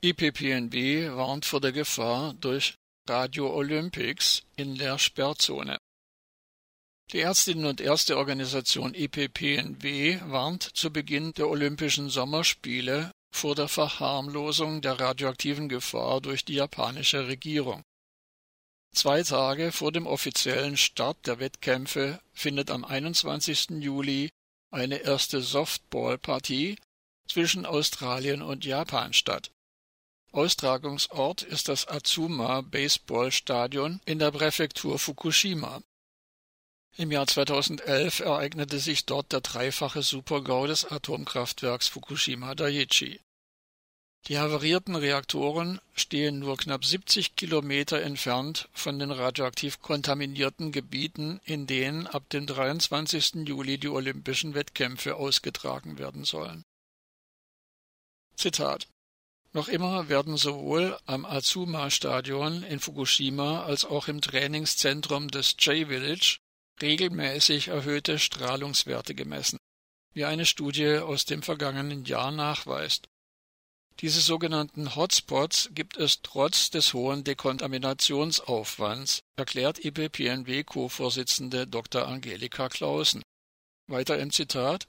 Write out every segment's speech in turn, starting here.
IPPNW warnt vor der Gefahr durch Radio Olympics in der Sperrzone. Die Ärztinnen und Ärzteorganisation IPPNW warnt zu Beginn der Olympischen Sommerspiele vor der Verharmlosung der radioaktiven Gefahr durch die japanische Regierung. Zwei Tage vor dem offiziellen Start der Wettkämpfe findet am 21. Juli eine erste Softballpartie zwischen Australien und Japan statt. Austragungsort ist das Azuma Baseball Stadion in der Präfektur Fukushima. Im Jahr 2011 ereignete sich dort der dreifache Supergau des Atomkraftwerks Fukushima Daiichi. Die havarierten Reaktoren stehen nur knapp 70 Kilometer entfernt von den radioaktiv kontaminierten Gebieten, in denen ab dem 23. Juli die Olympischen Wettkämpfe ausgetragen werden sollen. Zitat noch immer werden sowohl am Azuma-Stadion in Fukushima als auch im Trainingszentrum des J-Village regelmäßig erhöhte Strahlungswerte gemessen, wie eine Studie aus dem vergangenen Jahr nachweist. Diese sogenannten Hotspots gibt es trotz des hohen Dekontaminationsaufwands, erklärt IPPNW-Co-Vorsitzende Dr. Angelika Clausen. Weiter im Zitat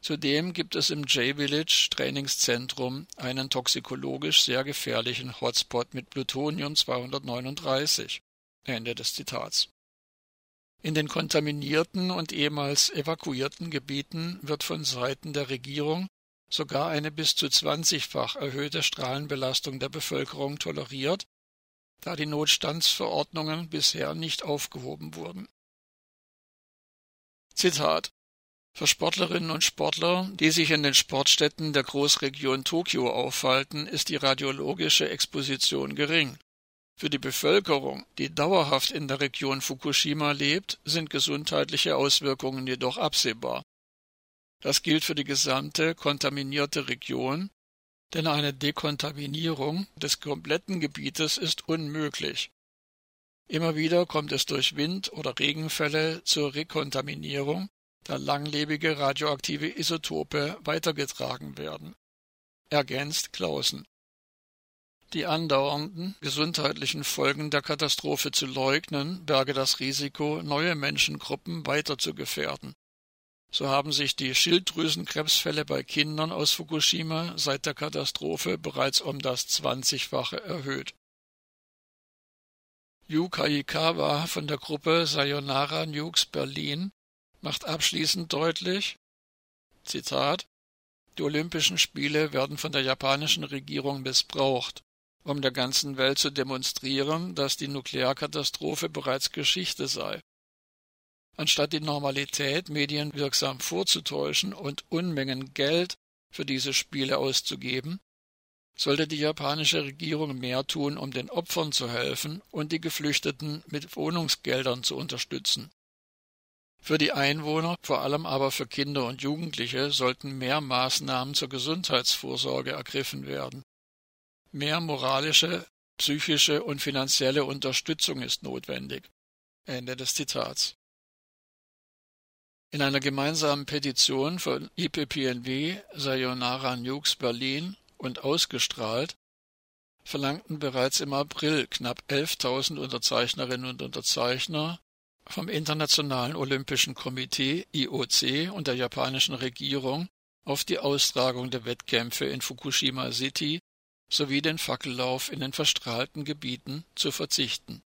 Zudem gibt es im J-Village Trainingszentrum einen toxikologisch sehr gefährlichen Hotspot mit Plutonium 239. Ende des Zitats. In den kontaminierten und ehemals evakuierten Gebieten wird von Seiten der Regierung sogar eine bis zu zwanzigfach erhöhte Strahlenbelastung der Bevölkerung toleriert, da die Notstandsverordnungen bisher nicht aufgehoben wurden. Zitat für Sportlerinnen und Sportler, die sich in den Sportstätten der Großregion Tokio aufhalten, ist die radiologische Exposition gering. Für die Bevölkerung, die dauerhaft in der Region Fukushima lebt, sind gesundheitliche Auswirkungen jedoch absehbar. Das gilt für die gesamte kontaminierte Region, denn eine Dekontaminierung des kompletten Gebietes ist unmöglich. Immer wieder kommt es durch Wind- oder Regenfälle zur Rekontaminierung, da langlebige radioaktive Isotope weitergetragen werden. Ergänzt Clausen. Die andauernden gesundheitlichen Folgen der Katastrophe zu leugnen, berge das Risiko, neue Menschengruppen weiter zu gefährden. So haben sich die Schilddrüsenkrebsfälle bei Kindern aus Fukushima seit der Katastrophe bereits um das zwanzigfache erhöht. Yu Kaikawa von der Gruppe Sayonara Nukes Berlin macht abschließend deutlich, Zitat, die Olympischen Spiele werden von der japanischen Regierung missbraucht, um der ganzen Welt zu demonstrieren, dass die Nuklearkatastrophe bereits Geschichte sei. Anstatt die Normalität medienwirksam vorzutäuschen und Unmengen Geld für diese Spiele auszugeben, sollte die japanische Regierung mehr tun, um den Opfern zu helfen und die Geflüchteten mit Wohnungsgeldern zu unterstützen. Für die Einwohner, vor allem aber für Kinder und Jugendliche, sollten mehr Maßnahmen zur Gesundheitsvorsorge ergriffen werden. Mehr moralische, psychische und finanzielle Unterstützung ist notwendig. Ende des Zitats. In einer gemeinsamen Petition von IPPNW, Sayonara Nukes Berlin und ausgestrahlt, verlangten bereits im April knapp 11.000 Unterzeichnerinnen und Unterzeichner vom Internationalen Olympischen Komitee IOC und der japanischen Regierung auf die Austragung der Wettkämpfe in Fukushima City sowie den Fackellauf in den verstrahlten Gebieten zu verzichten